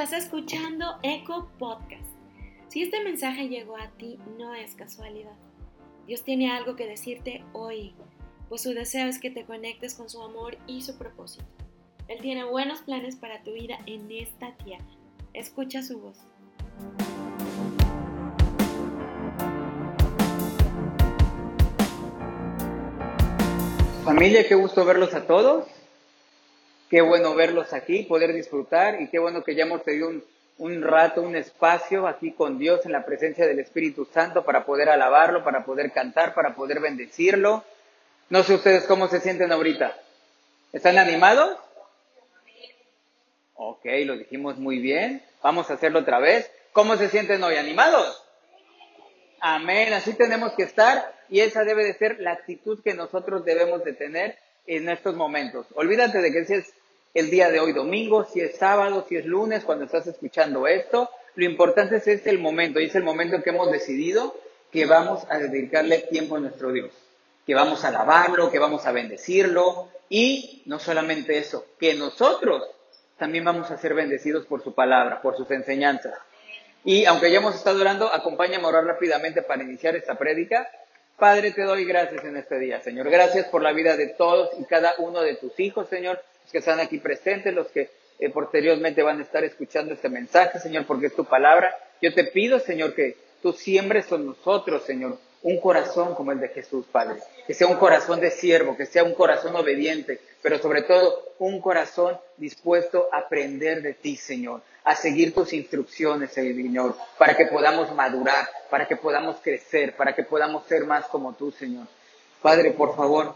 Estás escuchando Eco Podcast. Si este mensaje llegó a ti, no es casualidad. Dios tiene algo que decirte hoy, pues su deseo es que te conectes con su amor y su propósito. Él tiene buenos planes para tu vida en esta tierra. Escucha su voz. Familia, qué gusto verlos a todos. Qué bueno verlos aquí, poder disfrutar y qué bueno que ya hemos tenido un, rato, un espacio aquí con Dios en la presencia del Espíritu Santo para poder alabarlo, para poder cantar, para poder bendecirlo. No sé ustedes cómo se sienten ahorita. ¿Están animados? Ok, lo dijimos muy bien. Vamos a hacerlo otra vez. ¿Cómo se sienten hoy? ¿Animados? Amén. Así tenemos que estar y esa debe de ser la actitud que nosotros debemos de tener en estos momentos. Olvídate de que si es el día de hoy domingo, si es sábado, si es lunes, cuando estás escuchando esto. Lo importante es este el momento y es el momento en que hemos decidido que vamos a dedicarle tiempo a nuestro Dios, que vamos a alabarlo, que vamos a bendecirlo y no solamente eso, que nosotros también vamos a ser bendecidos por su palabra, por sus enseñanzas. Y aunque ya hemos estado orando, acompáñame a orar rápidamente para iniciar esta prédica. Padre, te doy gracias en este día, Señor. Gracias por la vida de todos y cada uno de tus hijos, Señor, que están aquí presentes, los que eh, posteriormente van a estar escuchando este mensaje, Señor, porque es tu palabra. Yo te pido, Señor, que tú siembres con nosotros, Señor, un corazón como el de Jesús, Padre. Que sea un corazón de siervo, que sea un corazón obediente, pero sobre todo un corazón dispuesto a aprender de ti, Señor, a seguir tus instrucciones, Señor, para que podamos madurar, para que podamos crecer, para que podamos ser más como tú, Señor. Padre, por favor,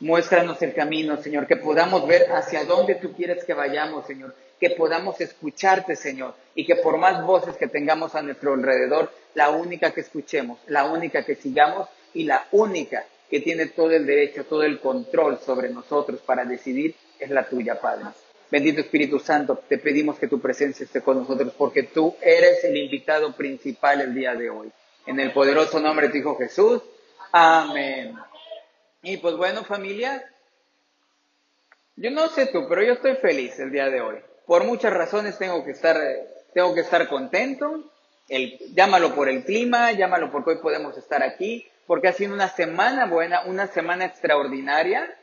muéstranos el camino, Señor, que podamos ver hacia dónde tú quieres que vayamos, Señor, que podamos escucharte, Señor, y que por más voces que tengamos a nuestro alrededor, la única que escuchemos, la única que sigamos y la única que tiene todo el derecho, todo el control sobre nosotros para decidir es la tuya, Padre. Bendito Espíritu Santo, te pedimos que tu presencia esté con nosotros porque tú eres el invitado principal el día de hoy. En el poderoso nombre de tu Hijo Jesús. Amén. Y pues bueno, familia, yo no sé tú, pero yo estoy feliz el día de hoy. Por muchas razones tengo que estar, tengo que estar contento. El, llámalo por el clima, llámalo porque hoy podemos estar aquí, porque ha sido una semana buena, una semana extraordinaria.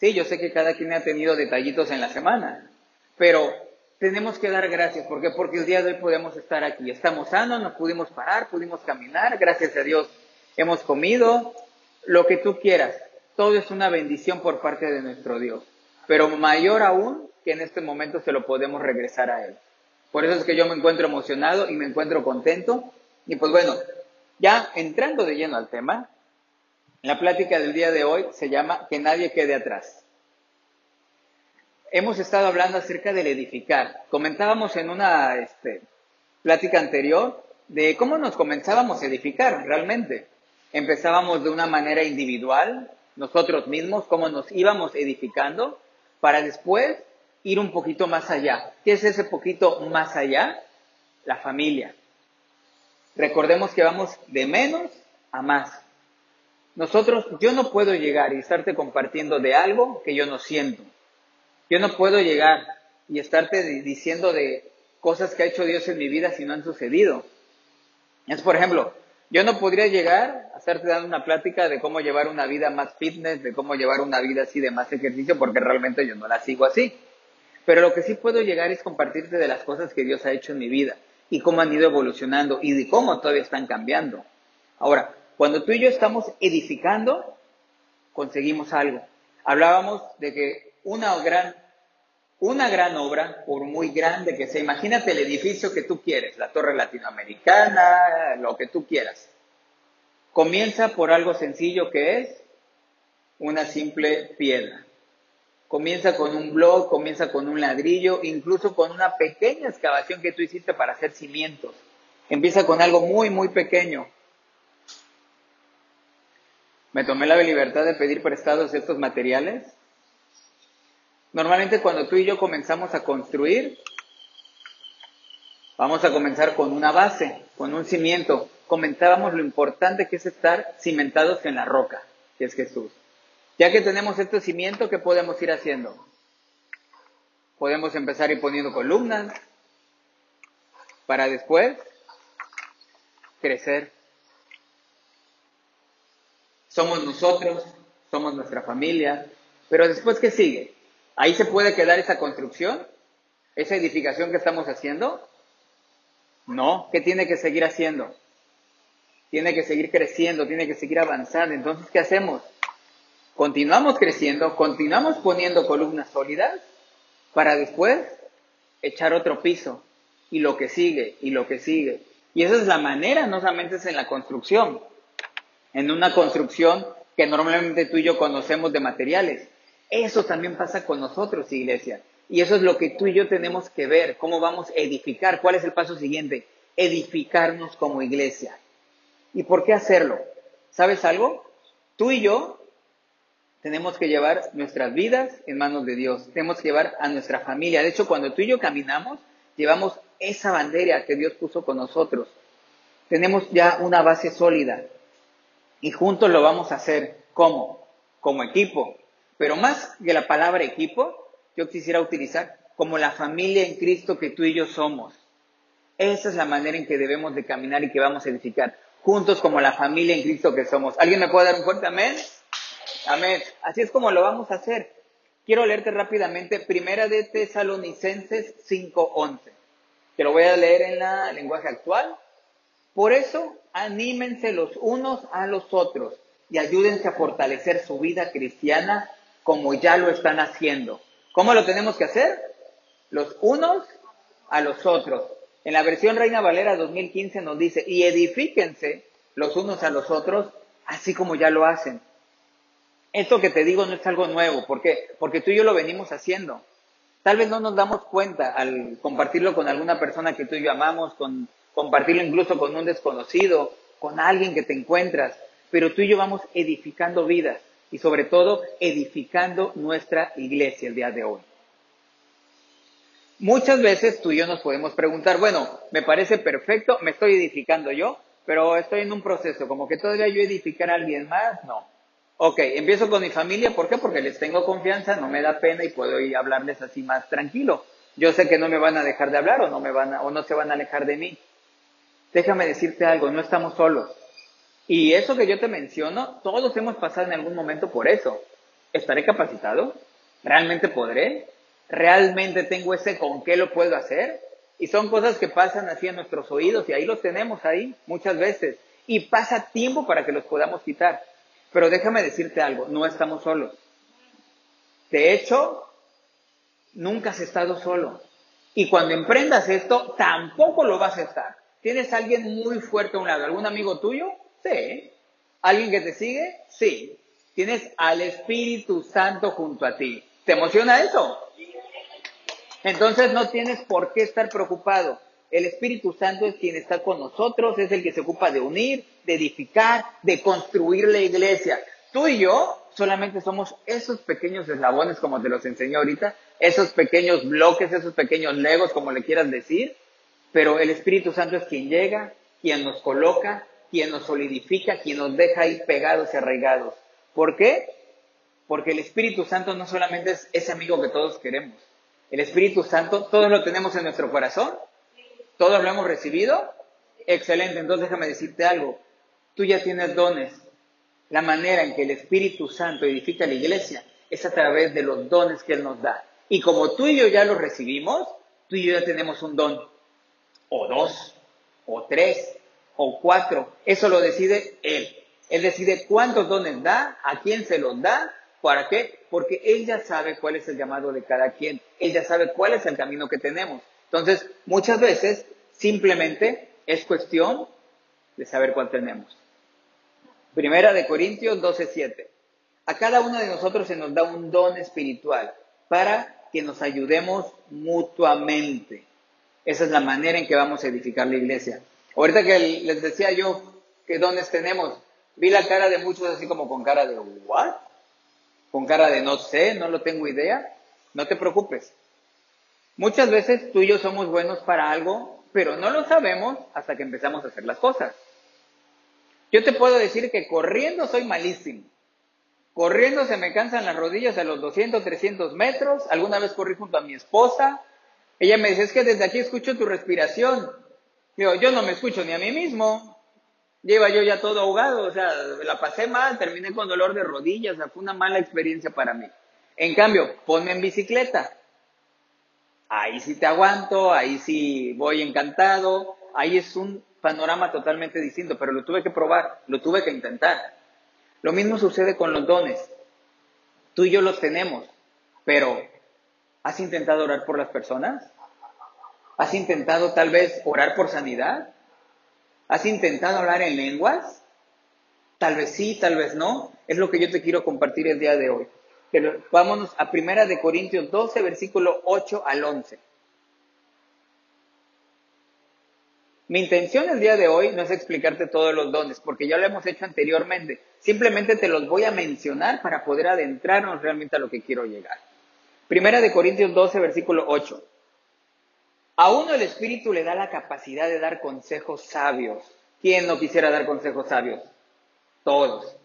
Sí, yo sé que cada quien ha tenido detallitos en la semana, pero tenemos que dar gracias. ¿Por qué? Porque el día de hoy podemos estar aquí. Estamos sanos, nos pudimos parar, pudimos caminar, gracias a Dios. Hemos comido lo que tú quieras. Todo es una bendición por parte de nuestro Dios. Pero mayor aún que en este momento se lo podemos regresar a Él. Por eso es que yo me encuentro emocionado y me encuentro contento. Y pues bueno, ya entrando de lleno al tema, la plática del día de hoy se llama Que nadie quede atrás. Hemos estado hablando acerca del edificar. Comentábamos en una este, plática anterior de cómo nos comenzábamos a edificar realmente. Empezábamos de una manera individual, nosotros mismos, cómo nos íbamos edificando, para después ir un poquito más allá. ¿Qué es ese poquito más allá? La familia. Recordemos que vamos de menos a más. Nosotros, yo no puedo llegar y estarte compartiendo de algo que yo no siento. Yo no puedo llegar y estarte diciendo de cosas que ha hecho Dios en mi vida si no han sucedido. Es, por ejemplo, yo no podría llegar a estarte dando una plática de cómo llevar una vida más fitness, de cómo llevar una vida así de más ejercicio, porque realmente yo no la sigo así. Pero lo que sí puedo llegar es compartirte de las cosas que Dios ha hecho en mi vida y cómo han ido evolucionando y de cómo todavía están cambiando. Ahora, cuando tú y yo estamos edificando, conseguimos algo. Hablábamos de que una gran, una gran obra, por muy grande que sea, imagínate el edificio que tú quieres, la torre latinoamericana, lo que tú quieras. Comienza por algo sencillo que es una simple piedra. Comienza con un blog, comienza con un ladrillo, incluso con una pequeña excavación que tú hiciste para hacer cimientos. Empieza con algo muy, muy pequeño. Me tomé la libertad de pedir prestados estos materiales. Normalmente cuando tú y yo comenzamos a construir, vamos a comenzar con una base, con un cimiento. Comentábamos lo importante que es estar cimentados en la roca, que es Jesús. Ya que tenemos este cimiento, ¿qué podemos ir haciendo? Podemos empezar ir poniendo columnas para después crecer. Somos nosotros, somos nuestra familia, pero después ¿qué sigue? Ahí se puede quedar esa construcción, esa edificación que estamos haciendo. No, ¿qué tiene que seguir haciendo? Tiene que seguir creciendo, tiene que seguir avanzando. Entonces, ¿qué hacemos? Continuamos creciendo, continuamos poniendo columnas sólidas para después echar otro piso y lo que sigue y lo que sigue. Y esa es la manera, no solamente es en la construcción, en una construcción que normalmente tú y yo conocemos de materiales. Eso también pasa con nosotros, iglesia. Y eso es lo que tú y yo tenemos que ver, cómo vamos a edificar, cuál es el paso siguiente, edificarnos como iglesia. ¿Y por qué hacerlo? ¿Sabes algo? Tú y yo tenemos que llevar nuestras vidas en manos de Dios, tenemos que llevar a nuestra familia. De hecho, cuando tú y yo caminamos, llevamos esa bandera que Dios puso con nosotros. Tenemos ya una base sólida y juntos lo vamos a hacer. ¿Cómo? Como equipo. Pero más que la palabra equipo, yo quisiera utilizar como la familia en Cristo que tú y yo somos. Esa es la manera en que debemos de caminar y que vamos a edificar. Juntos como la familia en Cristo que somos. ¿Alguien me puede dar un fuerte amén? Amén. Así es como lo vamos a hacer. Quiero leerte rápidamente Primera de Tesalonicenses 5:11. Que lo voy a leer en la lenguaje actual. Por eso, anímense los unos a los otros y ayúdense a fortalecer su vida cristiana como ya lo están haciendo. ¿Cómo lo tenemos que hacer? Los unos a los otros. En la versión Reina Valera 2015 nos dice, y edifíquense los unos a los otros, así como ya lo hacen. Esto que te digo no es algo nuevo, ¿por qué? Porque tú y yo lo venimos haciendo. Tal vez no nos damos cuenta al compartirlo con alguna persona que tú y yo amamos, con compartirlo incluso con un desconocido, con alguien que te encuentras, pero tú y yo vamos edificando vidas y sobre todo edificando nuestra iglesia el día de hoy. Muchas veces tú y yo nos podemos preguntar, bueno, me parece perfecto, me estoy edificando yo, pero estoy en un proceso, como que todavía yo edificar a alguien más, no. Ok, empiezo con mi familia, ¿por qué? Porque les tengo confianza, no me da pena y puedo ir a hablarles así más tranquilo. Yo sé que no me van a dejar de hablar o no me van a, o no se van a alejar de mí. Déjame decirte algo, no estamos solos. Y eso que yo te menciono, todos hemos pasado en algún momento por eso. ¿Estaré capacitado? ¿Realmente podré? ¿Realmente tengo ese con qué lo puedo hacer? Y son cosas que pasan así en nuestros oídos y ahí los tenemos ahí muchas veces. Y pasa tiempo para que los podamos quitar. Pero déjame decirte algo, no estamos solos. De hecho, nunca has estado solo. Y cuando emprendas esto, tampoco lo vas a estar. ¿Tienes a alguien muy fuerte a un lado? ¿Algún amigo tuyo? Sí. ¿Alguien que te sigue? Sí. Tienes al Espíritu Santo junto a ti. ¿Te emociona eso? Entonces no tienes por qué estar preocupado. El Espíritu Santo es quien está con nosotros, es el que se ocupa de unir, de edificar, de construir la iglesia. Tú y yo solamente somos esos pequeños eslabones, como te los enseñé ahorita, esos pequeños bloques, esos pequeños legos, como le quieras decir, pero el Espíritu Santo es quien llega, quien nos coloca, quien nos solidifica, quien nos deja ahí pegados y arraigados. ¿Por qué? Porque el Espíritu Santo no solamente es ese amigo que todos queremos. El Espíritu Santo, todos lo tenemos en nuestro corazón, todos lo hemos recibido. Excelente, entonces déjame decirte algo. Tú ya tienes dones. La manera en que el Espíritu Santo edifica la iglesia es a través de los dones que Él nos da. Y como tú y yo ya los recibimos, tú y yo ya tenemos un don. O dos, o tres, o cuatro. Eso lo decide Él. Él decide cuántos dones da, a quién se los da, ¿para qué? Porque Él ya sabe cuál es el llamado de cada quien. Él ya sabe cuál es el camino que tenemos. Entonces, muchas veces simplemente es cuestión de saber cuál tenemos. Primera de Corintios 12:7. A cada uno de nosotros se nos da un don espiritual para que nos ayudemos mutuamente. Esa es la manera en que vamos a edificar la iglesia. Ahorita que les decía yo que dones tenemos, vi la cara de muchos así como con cara de ¿what? Con cara de no sé, no lo tengo idea. No te preocupes. Muchas veces tú y yo somos buenos para algo, pero no lo sabemos hasta que empezamos a hacer las cosas. Yo te puedo decir que corriendo soy malísimo. Corriendo se me cansan las rodillas a los 200, 300 metros. Alguna vez corrí junto a mi esposa. Ella me dice, es que desde aquí escucho tu respiración. Digo, yo no me escucho ni a mí mismo. Lleva yo ya todo ahogado, o sea, la pasé mal, terminé con dolor de rodillas, o sea, fue una mala experiencia para mí. En cambio, ponme en bicicleta. Ahí sí te aguanto, ahí sí voy encantado, ahí es un panorama totalmente distinto, pero lo tuve que probar, lo tuve que intentar. Lo mismo sucede con los dones. Tú y yo los tenemos, pero ¿has intentado orar por las personas? ¿Has intentado tal vez orar por sanidad? ¿Has intentado hablar en lenguas? Tal vez sí, tal vez no. Es lo que yo te quiero compartir el día de hoy. Pero vámonos a Primera de Corintios 12, versículo 8 al 11. Mi intención el día de hoy no es explicarte todos los dones, porque ya lo hemos hecho anteriormente. Simplemente te los voy a mencionar para poder adentrarnos realmente a lo que quiero llegar. Primera de Corintios 12, versículo 8. A uno el Espíritu le da la capacidad de dar consejos sabios. ¿Quién no quisiera dar consejos sabios? Todos.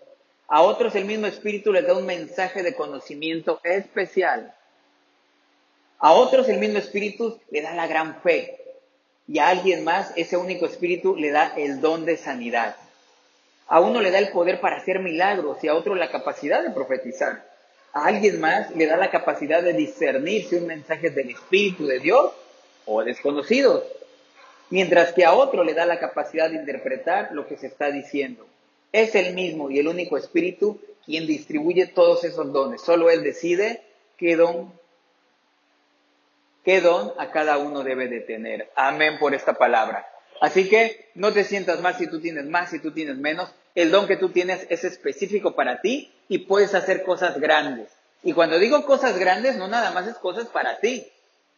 A otros el mismo Espíritu les da un mensaje de conocimiento especial. A otros el mismo Espíritu le da la gran fe y a alguien más ese único espíritu le da el don de sanidad. A uno le da el poder para hacer milagros y a otro la capacidad de profetizar. A alguien más le da la capacidad de discernir si un mensaje es del Espíritu de Dios o desconocido. Mientras que a otro le da la capacidad de interpretar lo que se está diciendo. Es el mismo y el único Espíritu quien distribuye todos esos dones. Solo Él decide qué don qué don a cada uno debe de tener. Amén por esta palabra. Así que no te sientas mal si tú tienes más, si tú tienes menos. El don que tú tienes es específico para ti y puedes hacer cosas grandes. Y cuando digo cosas grandes, no nada más es cosas para ti.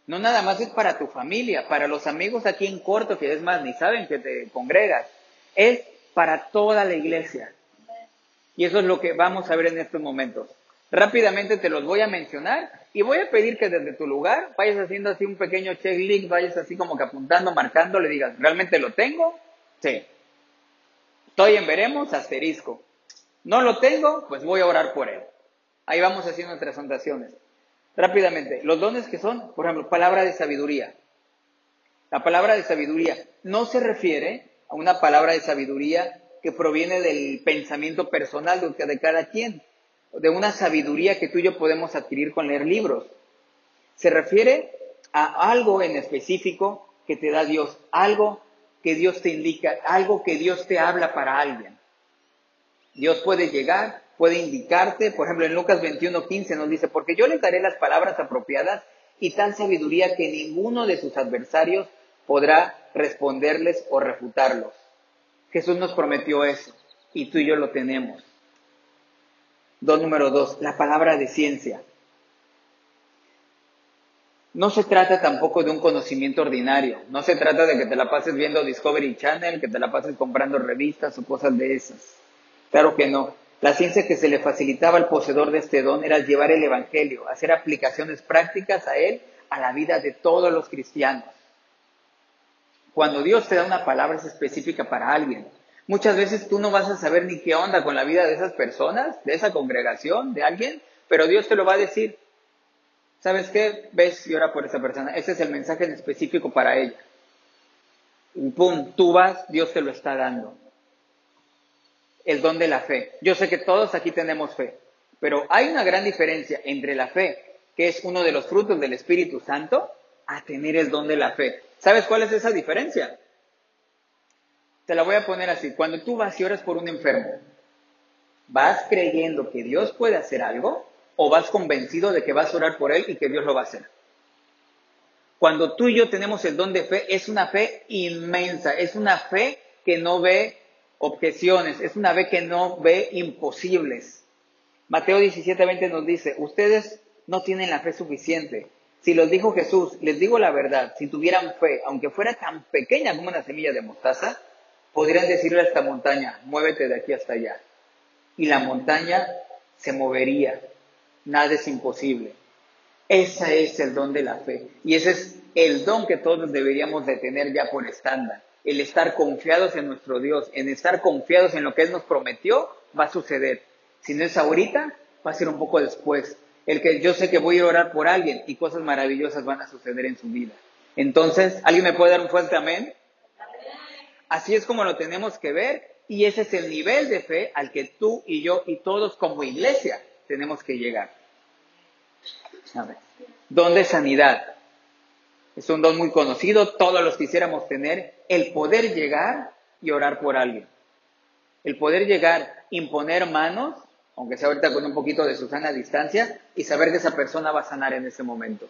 No nada más es para tu familia, para los amigos aquí en corto, que es más, ni saben que te congregas. Es para toda la iglesia. Y eso es lo que vamos a ver en estos momentos. Rápidamente te los voy a mencionar y voy a pedir que desde tu lugar vayas haciendo así un pequeño checklist, vayas así como que apuntando, marcando, le digas, ¿realmente lo tengo? Sí. Estoy en veremos, asterisco. No lo tengo, pues voy a orar por él. Ahí vamos haciendo nuestras anotaciones. Rápidamente, los dones que son, por ejemplo, palabra de sabiduría. La palabra de sabiduría no se refiere a una palabra de sabiduría que proviene del pensamiento personal de cada quien, de una sabiduría que tú y yo podemos adquirir con leer libros. Se refiere a algo en específico que te da Dios, algo que Dios te indica, algo que Dios te habla para alguien. Dios puede llegar, puede indicarte, por ejemplo en Lucas 21:15 nos dice, porque yo le daré las palabras apropiadas y tal sabiduría que ninguno de sus adversarios podrá responderles o refutarlos. Jesús nos prometió eso y tú y yo lo tenemos. Don número dos, la palabra de ciencia. No se trata tampoco de un conocimiento ordinario. No se trata de que te la pases viendo Discovery Channel, que te la pases comprando revistas o cosas de esas. Claro que no. La ciencia que se le facilitaba al poseedor de este don era llevar el Evangelio, hacer aplicaciones prácticas a él, a la vida de todos los cristianos. Cuando Dios te da una palabra es específica para alguien. Muchas veces tú no vas a saber ni qué onda con la vida de esas personas, de esa congregación, de alguien, pero Dios te lo va a decir. ¿Sabes qué? Ves y ora por esa persona. Ese es el mensaje en específico para ella. Pum, tú vas, Dios te lo está dando. El don de la fe. Yo sé que todos aquí tenemos fe, pero hay una gran diferencia entre la fe, que es uno de los frutos del Espíritu Santo, a tener el don de la fe. ¿Sabes cuál es esa diferencia? Te la voy a poner así. Cuando tú vas y oras por un enfermo, ¿vas creyendo que Dios puede hacer algo o vas convencido de que vas a orar por él y que Dios lo va a hacer? Cuando tú y yo tenemos el don de fe, es una fe inmensa, es una fe que no ve objeciones, es una fe que no ve imposibles. Mateo 17:20 nos dice, ustedes no tienen la fe suficiente. Si los dijo Jesús, les digo la verdad, si tuvieran fe, aunque fuera tan pequeña como una semilla de mostaza, podrían decirle a esta montaña, muévete de aquí hasta allá. Y la montaña se movería. Nada es imposible. Ese es el don de la fe. Y ese es el don que todos deberíamos de tener ya por estándar. El estar confiados en nuestro Dios, en estar confiados en lo que Él nos prometió, va a suceder. Si no es ahorita, va a ser un poco después. El que yo sé que voy a orar por alguien y cosas maravillosas van a suceder en su vida. Entonces, ¿alguien me puede dar un fuerte amén? Así es como lo tenemos que ver y ese es el nivel de fe al que tú y yo y todos como iglesia tenemos que llegar. Don de sanidad. Es un don muy conocido, todos los quisiéramos tener, el poder llegar y orar por alguien. El poder llegar, imponer manos, aunque sea ahorita con un poquito de Susana a distancia, y saber que esa persona va a sanar en ese momento.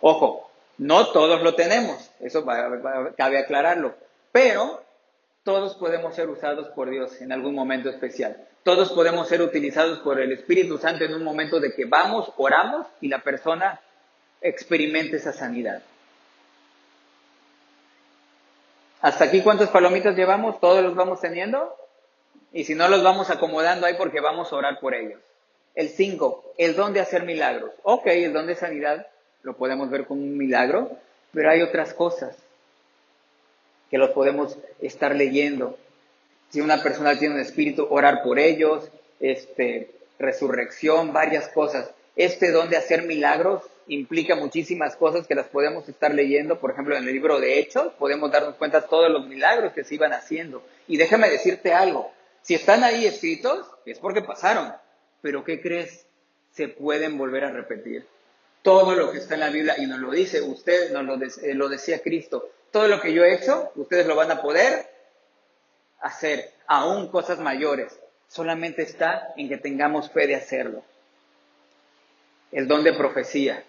Ojo, no todos lo tenemos, eso cabe aclararlo, pero todos podemos ser usados por Dios en algún momento especial. Todos podemos ser utilizados por el Espíritu Santo en un momento de que vamos, oramos y la persona experimente esa sanidad. ¿Hasta aquí cuántas palomitas llevamos? ¿Todos los vamos teniendo? Y si no los vamos acomodando ahí porque vamos a orar por ellos. El 5, el don de hacer milagros. Ok, el don de sanidad lo podemos ver como un milagro, pero hay otras cosas que los podemos estar leyendo. Si una persona tiene un espíritu, orar por ellos, este, resurrección, varias cosas. Este don de hacer milagros implica muchísimas cosas que las podemos estar leyendo, por ejemplo, en el libro de Hechos, podemos darnos cuenta de todos los milagros que se iban haciendo. Y déjame decirte algo, si están ahí escritos, es porque pasaron, pero ¿qué crees? Se pueden volver a repetir. Todo lo que está en la Biblia, y nos lo dice usted, nos lo, eh, lo decía Cristo, todo lo que yo he hecho, ustedes lo van a poder hacer, aún cosas mayores. Solamente está en que tengamos fe de hacerlo. El don de profecía.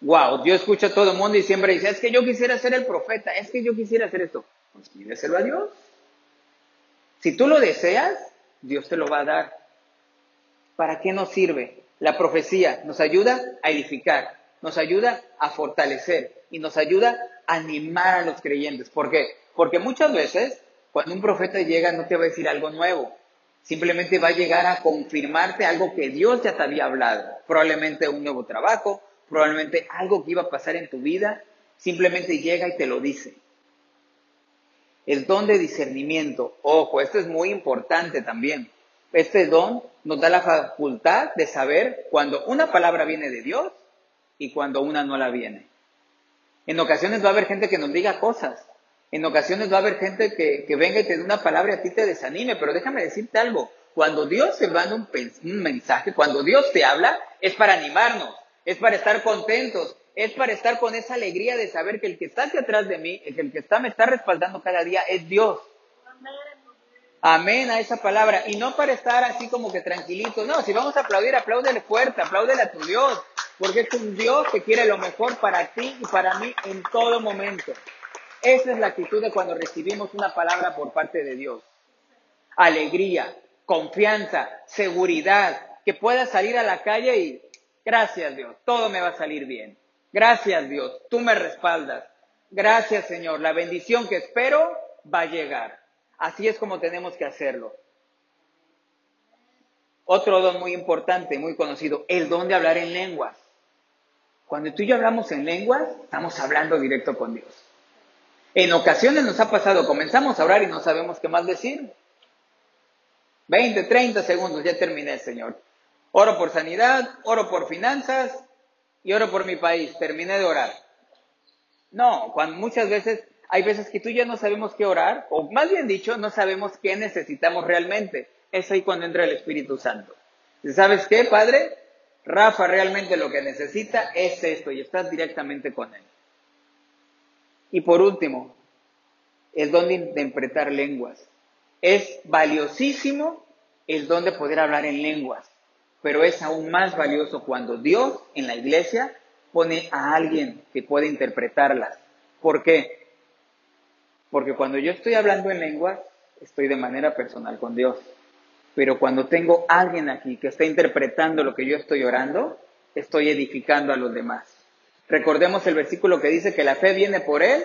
Wow, yo escucho a todo el mundo y siempre dice, es que yo quisiera ser el profeta, es que yo quisiera hacer esto. Pues pídeselo a Dios. Si tú lo deseas, Dios te lo va a dar. ¿Para qué nos sirve? La profecía nos ayuda a edificar, nos ayuda a fortalecer y nos ayuda a animar a los creyentes. ¿Por qué? Porque muchas veces cuando un profeta llega no te va a decir algo nuevo, simplemente va a llegar a confirmarte algo que Dios ya te había hablado, probablemente un nuevo trabajo, probablemente algo que iba a pasar en tu vida, simplemente llega y te lo dice. El don de discernimiento, ojo, esto es muy importante también. Este don nos da la facultad de saber cuando una palabra viene de Dios y cuando una no la viene. En ocasiones va a haber gente que nos diga cosas. En ocasiones va a haber gente que, venga y te dé una palabra y a ti te desanime. Pero déjame decirte algo. Cuando Dios te manda un mensaje, cuando Dios te habla, es para animarnos, es para estar contentos, es para estar con esa alegría de saber que el que está aquí atrás de mí, el que está, me está respaldando cada día, es Dios. Amén a esa palabra. Y no para estar así como que tranquilito. No, si vamos a aplaudir, apláudele fuerte, apláudele a tu Dios. Porque es un Dios que quiere lo mejor para ti y para mí en todo momento. Esa es la actitud de cuando recibimos una palabra por parte de Dios. Alegría, confianza, seguridad, que puedas salir a la calle y gracias Dios, todo me va a salir bien. Gracias Dios, tú me respaldas. Gracias Señor, la bendición que espero va a llegar. Así es como tenemos que hacerlo. Otro don muy importante, muy conocido, el don de hablar en lenguas. Cuando tú y yo hablamos en lenguas, estamos hablando directo con Dios. En ocasiones nos ha pasado, comenzamos a orar y no sabemos qué más decir. 20, 30 segundos, ya terminé, Señor. Oro por sanidad, oro por finanzas y oro por mi país. Terminé de orar. No, cuando muchas veces hay veces que tú ya no sabemos qué orar, o más bien dicho, no sabemos qué necesitamos realmente. Es ahí cuando entra el Espíritu Santo. ¿Sabes qué, Padre? Rafa realmente lo que necesita es esto y estás directamente con él. Y por último, el don de interpretar lenguas. Es valiosísimo el don de poder hablar en lenguas, pero es aún más valioso cuando Dios en la iglesia pone a alguien que puede interpretarlas. ¿Por qué? Porque cuando yo estoy hablando en lengua, estoy de manera personal con Dios. Pero cuando tengo alguien aquí que está interpretando lo que yo estoy orando, estoy edificando a los demás. Recordemos el versículo que dice que la fe viene por él,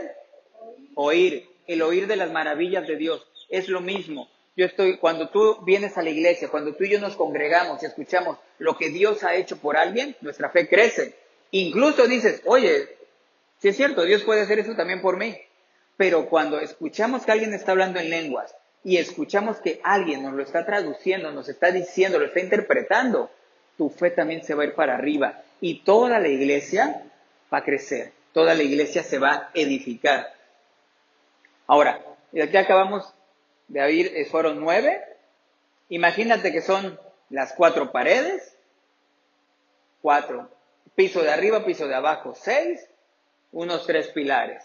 oír, el oír de las maravillas de Dios. Es lo mismo. Yo estoy, cuando tú vienes a la iglesia, cuando tú y yo nos congregamos y escuchamos lo que Dios ha hecho por alguien, nuestra fe crece. Incluso dices, oye, si es cierto, Dios puede hacer eso también por mí. Pero cuando escuchamos que alguien está hablando en lenguas y escuchamos que alguien nos lo está traduciendo, nos está diciendo, lo está interpretando, tu fe también se va a ir para arriba y toda la iglesia va a crecer, toda la iglesia se va a edificar. Ahora, aquí acabamos de eh, fueron nueve. Imagínate que son las cuatro paredes, cuatro, piso de arriba, piso de abajo, seis, unos tres pilares.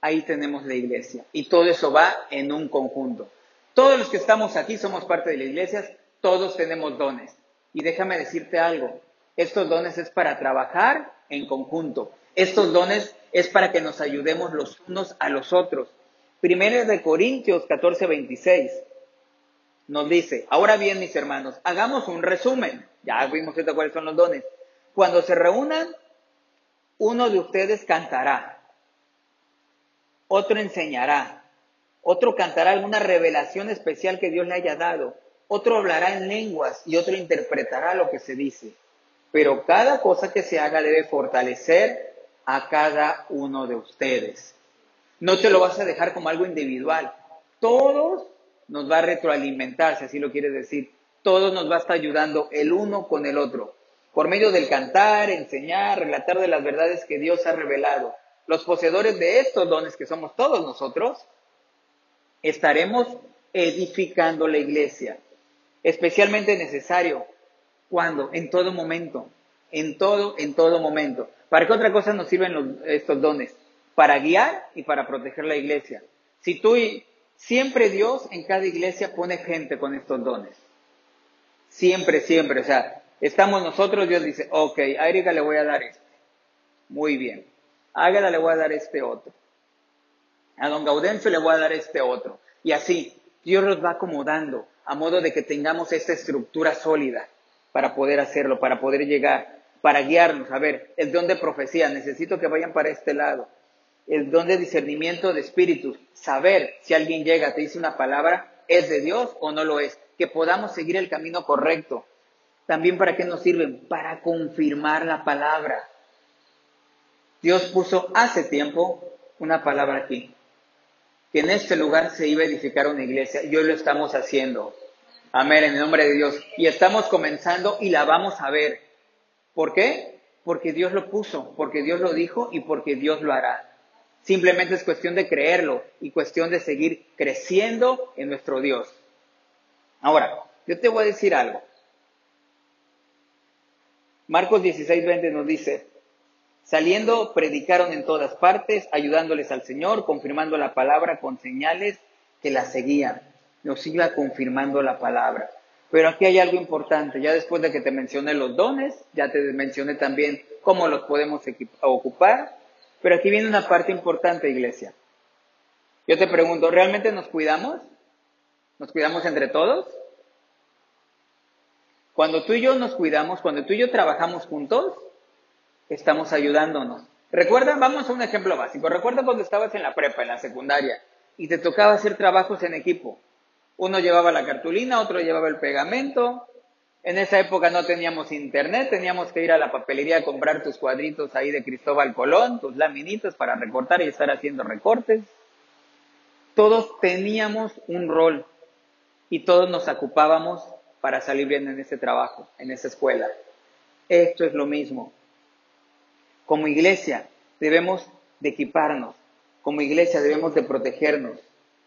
Ahí tenemos la iglesia y todo eso va en un conjunto. Todos los que estamos aquí somos parte de la iglesia, todos tenemos dones. Y déjame decirte algo, estos dones es para trabajar en conjunto. Estos dones es para que nos ayudemos los unos a los otros. Primero de Corintios 14, 26 nos dice, ahora bien mis hermanos, hagamos un resumen. Ya vimos cuáles son los dones. Cuando se reúnan, uno de ustedes cantará, otro enseñará, otro cantará alguna revelación especial que Dios le haya dado, otro hablará en lenguas y otro interpretará lo que se dice. Pero cada cosa que se haga debe fortalecer a cada uno de ustedes. No te lo vas a dejar como algo individual. Todos nos va a retroalimentar, si así lo quieres decir. Todos nos va a estar ayudando el uno con el otro. Por medio del cantar, enseñar, relatar de las verdades que Dios ha revelado. Los poseedores de estos dones, que somos todos nosotros, estaremos edificando la iglesia. Especialmente necesario. cuando En todo momento. En todo, en todo momento. ¿Para qué otra cosa nos sirven estos dones? Para guiar y para proteger la iglesia. Si tú y siempre Dios en cada iglesia pone gente con estos dones. Siempre, siempre. O sea, estamos nosotros, Dios dice, ok, a Erika le voy a dar este. Muy bien. A Águeda le voy a dar este otro. A don Gaudencio le voy a dar este otro. Y así, Dios los va acomodando a modo de que tengamos esta estructura sólida para poder hacerlo, para poder llegar, para guiarnos. A ver, el don de profecía, necesito que vayan para este lado. El don de discernimiento de espíritus, saber si alguien llega, te dice una palabra, es de Dios o no lo es. Que podamos seguir el camino correcto. También para qué nos sirven? Para confirmar la palabra. Dios puso hace tiempo una palabra aquí que en este lugar se iba a edificar una iglesia y hoy lo estamos haciendo. Amén, en el nombre de Dios. Y estamos comenzando y la vamos a ver. ¿Por qué? Porque Dios lo puso, porque Dios lo dijo y porque Dios lo hará. Simplemente es cuestión de creerlo y cuestión de seguir creciendo en nuestro Dios. Ahora, yo te voy a decir algo. Marcos 16, 20 nos dice, Saliendo, predicaron en todas partes, ayudándoles al Señor, confirmando la palabra con señales que la seguían. Nos iba confirmando la palabra. Pero aquí hay algo importante. Ya después de que te mencioné los dones, ya te mencioné también cómo los podemos ocupar. Pero aquí viene una parte importante, iglesia. Yo te pregunto, ¿realmente nos cuidamos? ¿Nos cuidamos entre todos? Cuando tú y yo nos cuidamos, cuando tú y yo trabajamos juntos, estamos ayudándonos. Recuerda, vamos a un ejemplo básico. Recuerda cuando estabas en la prepa, en la secundaria, y te tocaba hacer trabajos en equipo. Uno llevaba la cartulina, otro llevaba el pegamento. En esa época no teníamos internet, teníamos que ir a la papelería a comprar tus cuadritos ahí de Cristóbal Colón, tus laminitos para recortar y estar haciendo recortes. Todos teníamos un rol y todos nos ocupábamos para salir bien en ese trabajo, en esa escuela. Esto es lo mismo. Como iglesia debemos de equiparnos, como iglesia debemos de protegernos.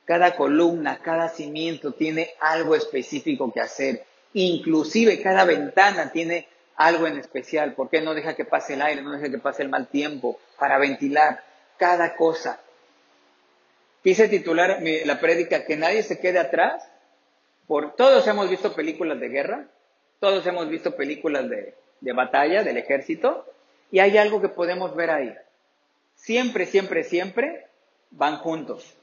Cada columna, cada cimiento tiene algo específico que hacer. Inclusive cada ventana tiene algo en especial. ¿Por qué no deja que pase el aire, no deja que pase el mal tiempo para ventilar cada cosa? Quise titular la prédica que nadie se quede atrás. Por, todos hemos visto películas de guerra, todos hemos visto películas de, de batalla del ejército, y hay algo que podemos ver ahí. Siempre, siempre, siempre van juntos.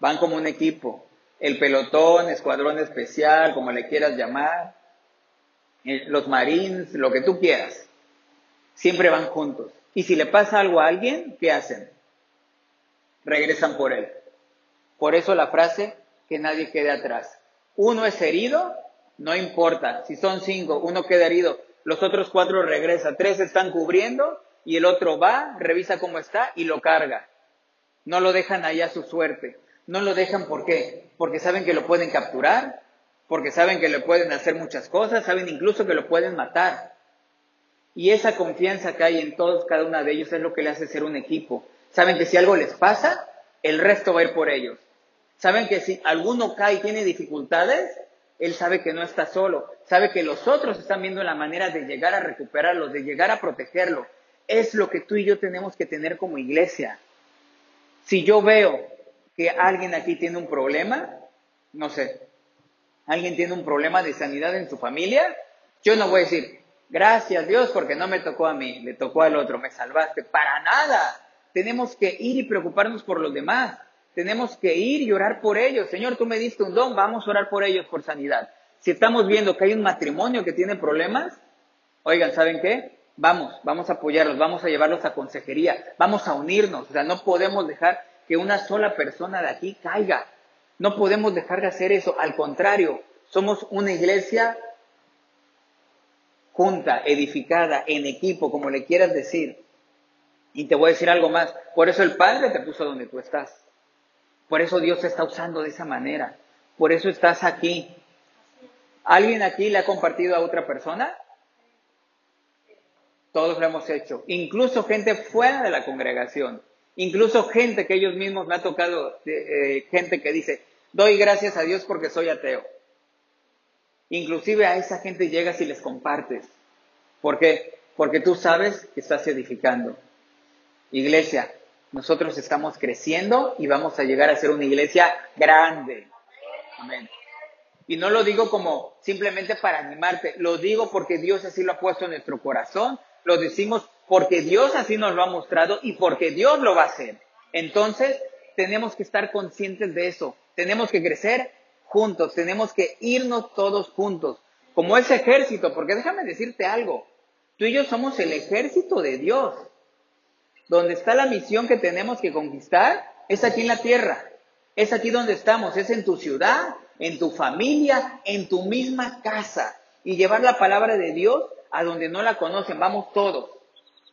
Van como un equipo. El pelotón, escuadrón especial, como le quieras llamar. Eh, los marines, lo que tú quieras. Siempre van juntos. Y si le pasa algo a alguien, ¿qué hacen? Regresan por él. Por eso la frase, que nadie quede atrás. Uno es herido, no importa. Si son cinco, uno queda herido, los otros cuatro regresan, tres están cubriendo y el otro va, revisa cómo está y lo carga. No lo dejan ahí a su suerte. No lo dejan. Porque saben que lo pueden capturar, porque saben que le pueden hacer muchas cosas, saben incluso que lo pueden matar. Y esa confianza que hay en todos, cada una de ellos, es lo que le hace ser un equipo. Saben que si algo les pasa, el resto va a ir por ellos. Saben que si alguno cae y tiene dificultades, él sabe que no está solo. Sabe que los otros están viendo la manera de llegar a recuperarlo, de llegar a protegerlo. Es lo que tú y yo tenemos que tener como iglesia. Si yo veo que alguien aquí tiene un problema, no sé, alguien tiene un problema de sanidad en su familia, yo no voy a decir, gracias Dios porque no me tocó a mí, le tocó al otro, me salvaste. Para nada. Tenemos que ir y preocuparnos por los demás. Tenemos que ir y orar por ellos. Señor, tú me diste un don, vamos a orar por ellos por sanidad. Si estamos viendo que hay un matrimonio que tiene problemas, oigan, ¿saben qué? Vamos, vamos a apoyarlos, vamos a llevarlos a consejería, vamos a unirnos. O sea, no podemos dejar que una sola persona de aquí caiga. No podemos dejar de hacer eso. Al contrario, somos una iglesia junta, edificada, en equipo, como le quieras decir. Y te voy a decir algo más. Por eso el Padre te puso donde tú estás. Por eso Dios te está usando de esa manera. Por eso estás aquí. ¿Alguien aquí le ha compartido a otra persona? Todos lo hemos hecho. Incluso gente fuera de la congregación. Incluso gente que ellos mismos me ha tocado, eh, gente que dice, doy gracias a Dios porque soy ateo. Inclusive a esa gente llegas y les compartes. ¿Por qué? Porque tú sabes que estás edificando. Iglesia, nosotros estamos creciendo y vamos a llegar a ser una iglesia grande. Amén. Y no lo digo como simplemente para animarte, lo digo porque Dios así lo ha puesto en nuestro corazón, lo decimos porque Dios así nos lo ha mostrado y porque Dios lo va a hacer. Entonces, tenemos que estar conscientes de eso. Tenemos que crecer juntos, tenemos que irnos todos juntos, como ese ejército, porque déjame decirte algo, tú y yo somos el ejército de Dios. Donde está la misión que tenemos que conquistar es aquí en la tierra, es aquí donde estamos, es en tu ciudad, en tu familia, en tu misma casa, y llevar la palabra de Dios a donde no la conocen, vamos todos.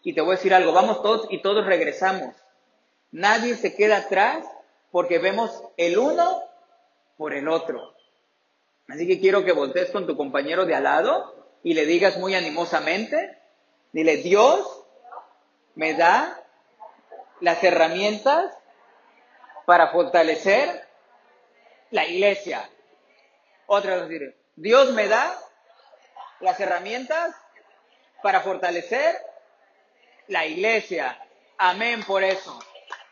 Y te voy a decir algo, vamos todos y todos regresamos. Nadie se queda atrás porque vemos el uno por el otro. Así que quiero que voltees con tu compañero de al lado y le digas muy animosamente, dile, Dios me da las herramientas para fortalecer la iglesia. Otra vez diré, Dios me da las herramientas para fortalecer la iglesia. Amén por eso.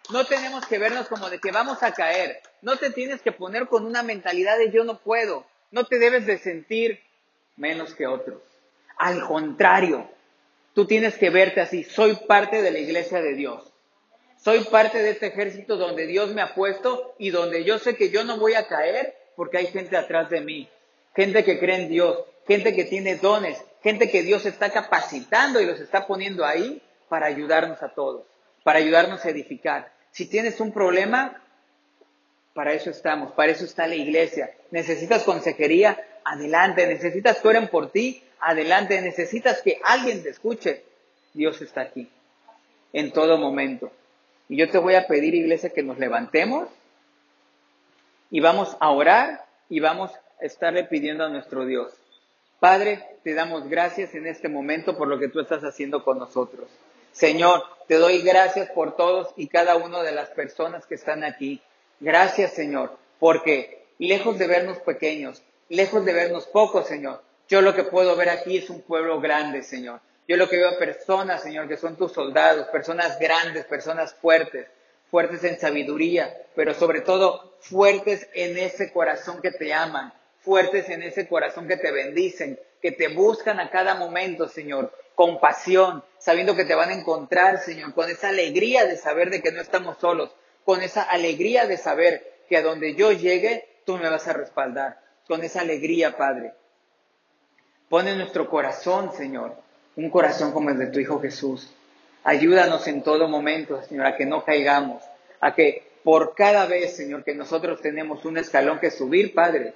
No tenemos que vernos como de que vamos a caer. No te tienes que poner con una mentalidad de yo no puedo. No te debes de sentir menos que otros. Al contrario, tú tienes que verte así. Soy parte de la iglesia de Dios. Soy parte de este ejército donde Dios me ha puesto y donde yo sé que yo no voy a caer porque hay gente atrás de mí. Gente que cree en Dios, gente que tiene dones, gente que Dios está capacitando y los está poniendo ahí para ayudarnos a todos, para ayudarnos a edificar. Si tienes un problema, para eso estamos, para eso está la iglesia. Necesitas consejería, adelante. Necesitas que oren por ti, adelante. Necesitas que alguien te escuche. Dios está aquí, en todo momento. Y yo te voy a pedir, iglesia, que nos levantemos y vamos a orar y vamos a estarle pidiendo a nuestro Dios. Padre, te damos gracias en este momento por lo que tú estás haciendo con nosotros. Señor, te doy gracias por todos y cada una de las personas que están aquí. Gracias, Señor, porque lejos de vernos pequeños, lejos de vernos pocos, Señor, yo lo que puedo ver aquí es un pueblo grande, Señor. Yo lo que veo personas, Señor, que son tus soldados, personas grandes, personas fuertes, fuertes en sabiduría, pero sobre todo fuertes en ese corazón que te aman, fuertes en ese corazón que te bendicen, que te buscan a cada momento, Señor, con pasión, sabiendo que te van a encontrar, Señor, con esa alegría de saber de que no estamos solos, con esa alegría de saber que a donde yo llegue, tú me vas a respaldar, con esa alegría, Padre. Pone en nuestro corazón, Señor, un corazón como el de tu Hijo Jesús. Ayúdanos en todo momento, Señor, a que no caigamos, a que por cada vez, Señor, que nosotros tenemos un escalón que subir, Padre,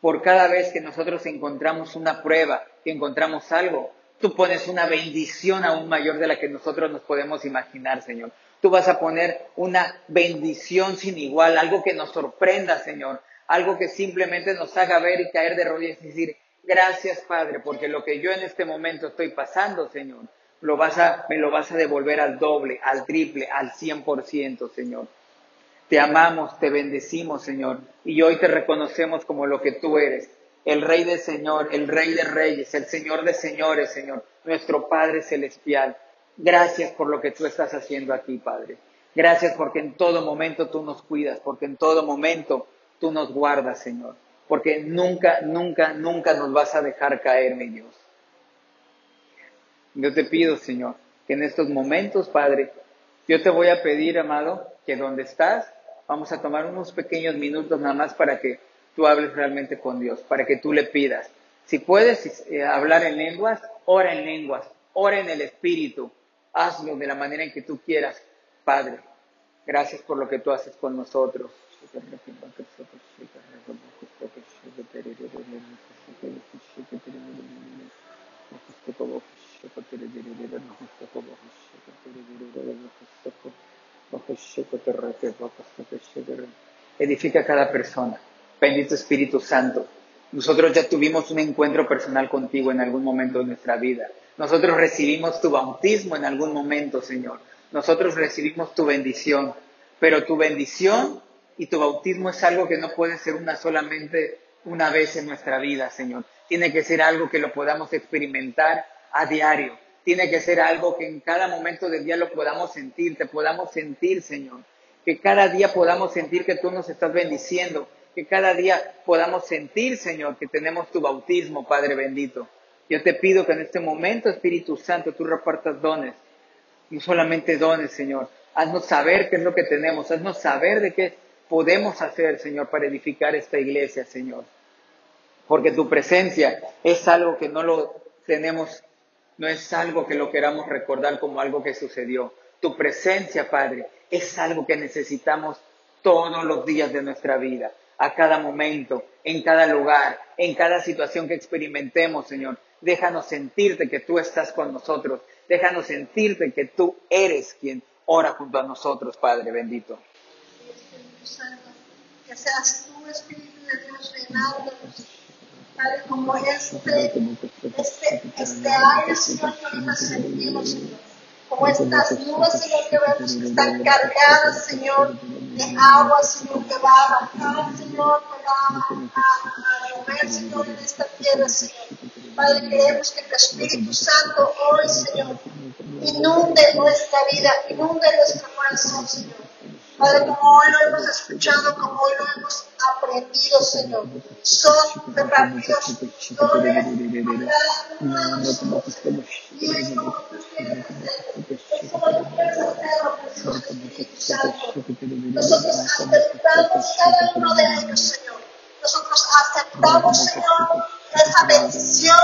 por cada vez que nosotros encontramos una prueba, que encontramos algo, tú pones una bendición aún mayor de la que nosotros nos podemos imaginar, Señor. Tú vas a poner una bendición sin igual, algo que nos sorprenda, Señor, algo que simplemente nos haga ver y caer de rodillas y decir, gracias, Padre, porque lo que yo en este momento estoy pasando, Señor, me lo vas a devolver al doble, al triple, al cien por ciento, Señor. Te amamos, te bendecimos, Señor, y hoy te reconocemos como lo que tú eres, el Rey del Señor, el Rey de Reyes, el Señor de Señores, Señor, nuestro Padre Celestial. Gracias por lo que tú estás haciendo aquí, Padre. Gracias porque en todo momento tú nos cuidas, porque en todo momento tú nos guardas, Señor. Porque nunca, nunca, nunca nos vas a dejar caer, mi Dios. Yo te pido, Señor, que en estos momentos, Padre, yo te voy a pedir, amado, que donde estás, Vamos a tomar unos pequeños minutos nada más para que tú hables realmente con Dios, para que tú le pidas. Si puedes eh, hablar en lenguas, ora en lenguas, ora en el Espíritu, hazlo de la manera en que tú quieras, Padre. Gracias por lo que tú haces con nosotros. Edifica a cada persona. Bendito Espíritu Santo. Nosotros ya tuvimos un encuentro personal contigo en algún momento de nuestra vida. Nosotros recibimos tu bautismo en algún momento, Señor. Nosotros recibimos tu bendición. Pero tu bendición y tu bautismo es algo que no puede ser una solamente una vez en nuestra vida, Señor. Tiene que ser algo que lo podamos experimentar a diario tiene que ser algo que en cada momento del día lo podamos sentir, te podamos sentir, Señor. Que cada día podamos sentir que tú nos estás bendiciendo, que cada día podamos sentir, Señor, que tenemos tu bautismo, Padre bendito. Yo te pido que en este momento, Espíritu Santo, tú repartas dones, no solamente dones, Señor. Haznos saber qué es lo que tenemos, haznos saber de qué podemos hacer, Señor, para edificar esta iglesia, Señor. Porque tu presencia es algo que no lo tenemos no es algo que lo queramos recordar como algo que sucedió. Tu presencia, Padre, es algo que necesitamos todos los días de nuestra vida, a cada momento, en cada lugar, en cada situación que experimentemos, Señor. Déjanos sentirte que tú estás con nosotros. Déjanos sentirte que tú eres quien ora junto a nosotros, Padre bendito. que seas tú, Espíritu de Dios, Padre, como este, este, este aire, Señor, que ahorita sentimos, como estas nubes, Señor, que vemos que están cargadas, Señor, de agua, Señor, que va a bajar, Señor, que va a, mover, Señor, en esta tierra, Señor. Padre, queremos que tu Espíritu Santo hoy, Señor, inunde nuestra vida, inunde nuestro corazón, Señor. Padre, como hoy lo hemos escuchado, como hoy lo hemos aprendido, Señor, son repartidos nosotros. Y es como. Nosotros aceptamos cada uno de ellos, Señor. Nosotros aceptamos, Señor, esa bendición,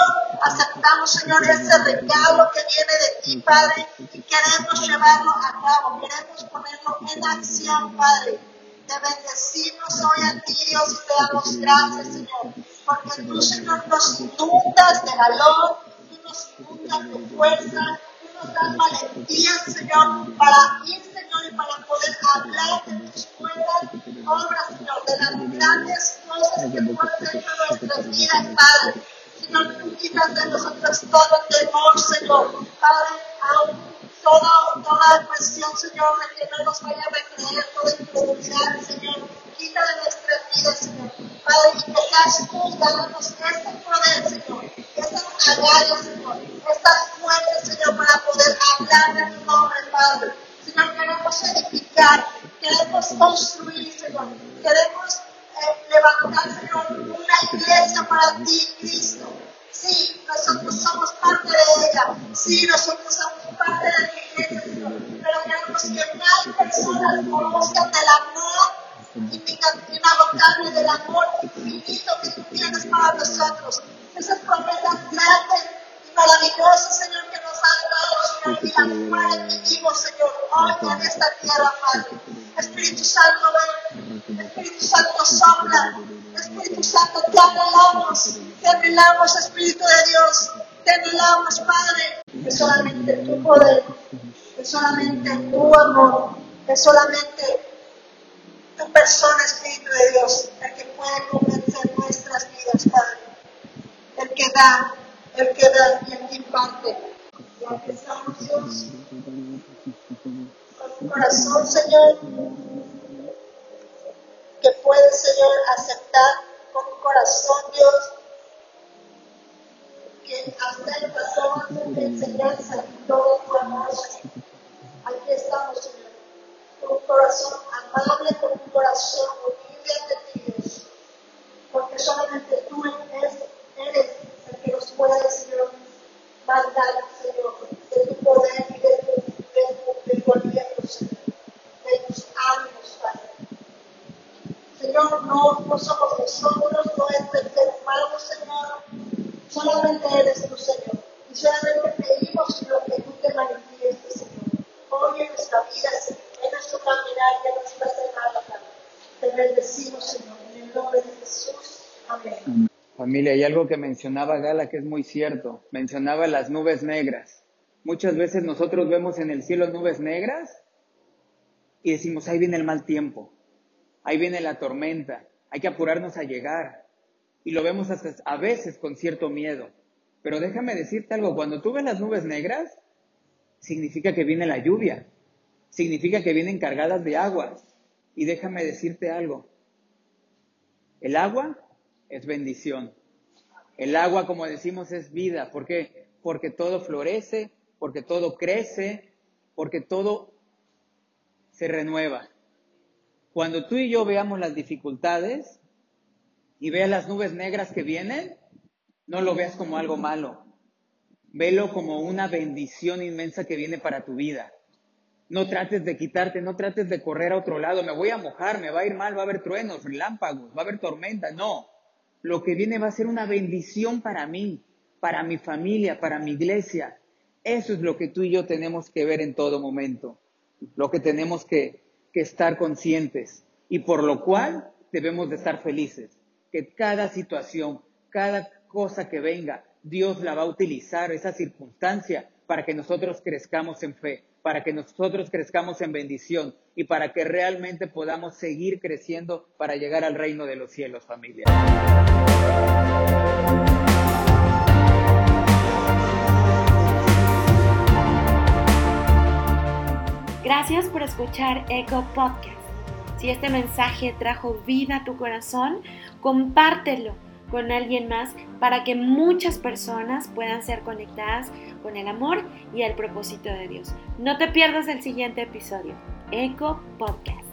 aceptamos, Señor, ese regalo que viene de ti, Padre, y queremos llevarlo a cabo, queremos ponerlo en acción, Padre. Te bendecimos hoy a ti, Dios, y te damos gracias, Señor, porque tú, Señor, nos inundas de valor, tú nos inundas de fuerza, tú nos das valentía, Señor, para ir, Señor, y para poder hablar de tus buenas obras, Señor, de las grandes cosas que puedes hacer en nuestras vidas, Padre. Señor, tú quitas de nosotros todo temor, Señor, Padre, aún toda, toda cuestión, Señor, de que no nos vaya a recreer toda incredulidad, Señor. Quita de nuestras vidas, Señor. Padre, y que seas tú dándonos este poder, Señor, estas agallas, Señor, estas fuerzas, Señor, para poder hablar de tu nombre, Padre. Señor, queremos edificar, queremos construir, Señor, queremos eh, levantar, una iglesia para ti, Cristo. Sí, nosotros somos parte de ella. Sí, nosotros somos parte de la iglesia, Señor. Pero queremos que más personas conozcan del amor inagotable, del amor infinito que tú tienes para nosotros. Esas promesas grandes y maravillosas, Señor, las cuales vivimos, Señor, hoy en esta tierra, Padre. Espíritu Santo, ven. Espíritu Santo, sopla. Espíritu Santo, te anhelamos. Te anhelamos, Espíritu de Dios. Te anhelamos, Padre. Que solamente tu poder, Es solamente tu amor, es solamente tu persona, Espíritu de Dios, el que puede convencer nuestras vidas, Padre. El que da, el que da y el que imparte. Un corazón, Señor, que puede, Señor, aceptar con un corazón, Dios, que hasta el pasado de enseñanza todo tu amor, Señor. Aquí estamos, Señor, con un corazón amable, con un corazón humilde ante ti, Dios. Porque solamente tú eres, eres el que nos puede, Señor, mandar, Señor, de tu poder y de tu, aliento, Señor, de tus ánimos, Padre. Señor, no, no somos nosotros, no es el ser Señor, solamente eres tú, Señor. Y solamente pedimos lo que tú te manifiestes, Señor. Hoy en nuestra vida, en nuestro caminar y en nuestra semana. Te bendecimos, Señor, en el nombre de Jesús. Amén. Familia, hay algo que mencionaba Gala que es muy cierto. Mencionaba las nubes negras. Muchas veces nosotros vemos en el cielo nubes negras y decimos, ahí viene el mal tiempo, ahí viene la tormenta, hay que apurarnos a llegar. Y lo vemos a veces con cierto miedo. Pero déjame decirte algo, cuando tú ves las nubes negras, significa que viene la lluvia, significa que vienen cargadas de agua. Y déjame decirte algo, el agua es bendición. El agua, como decimos, es vida. ¿Por qué? Porque todo florece, porque todo crece, porque todo se renueva. Cuando tú y yo veamos las dificultades y veas las nubes negras que vienen, no lo veas como algo malo. Velo como una bendición inmensa que viene para tu vida. No trates de quitarte, no trates de correr a otro lado. Me voy a mojar, me va a ir mal, va a haber truenos, relámpagos, va a haber tormenta. No, lo que viene va a ser una bendición para mí, para mi familia, para mi iglesia. Eso es lo que tú y yo tenemos que ver en todo momento, lo que tenemos que, que estar conscientes y por lo cual debemos de estar felices, que cada situación, cada cosa que venga, Dios la va a utilizar, esa circunstancia, para que nosotros crezcamos en fe, para que nosotros crezcamos en bendición y para que realmente podamos seguir creciendo para llegar al reino de los cielos, familia. Gracias por escuchar Eco Podcast. Si este mensaje trajo vida a tu corazón, compártelo con alguien más para que muchas personas puedan ser conectadas con el amor y el propósito de Dios. No te pierdas el siguiente episodio. Eco Podcast.